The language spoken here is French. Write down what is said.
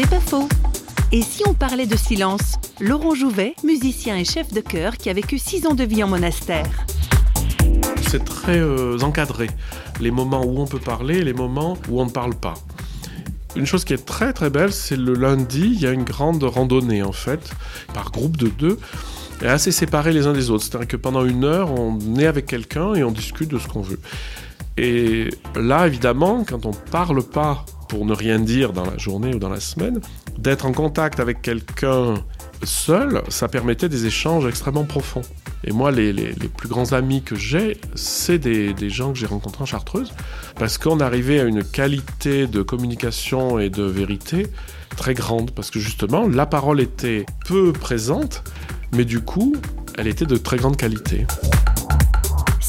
C'est pas faux. Et si on parlait de silence Laurent Jouvet, musicien et chef de chœur qui a vécu six ans de vie en monastère. C'est très euh, encadré. Les moments où on peut parler et les moments où on ne parle pas. Une chose qui est très très belle, c'est le lundi, il y a une grande randonnée en fait, par groupe de deux, assez séparés les uns des autres. C'est-à-dire que pendant une heure, on est avec quelqu'un et on discute de ce qu'on veut. Et là, évidemment, quand on parle pas pour ne rien dire dans la journée ou dans la semaine, d'être en contact avec quelqu'un seul, ça permettait des échanges extrêmement profonds. Et moi, les, plus grands amis que j'ai, c'est des, gens que j'ai rencontrés en Chartreuse, parce qu'on arrivait à une qualité de communication et de vérité très grande, parce que justement, la parole était peu présente, mais du coup, elle était de très grande qualité.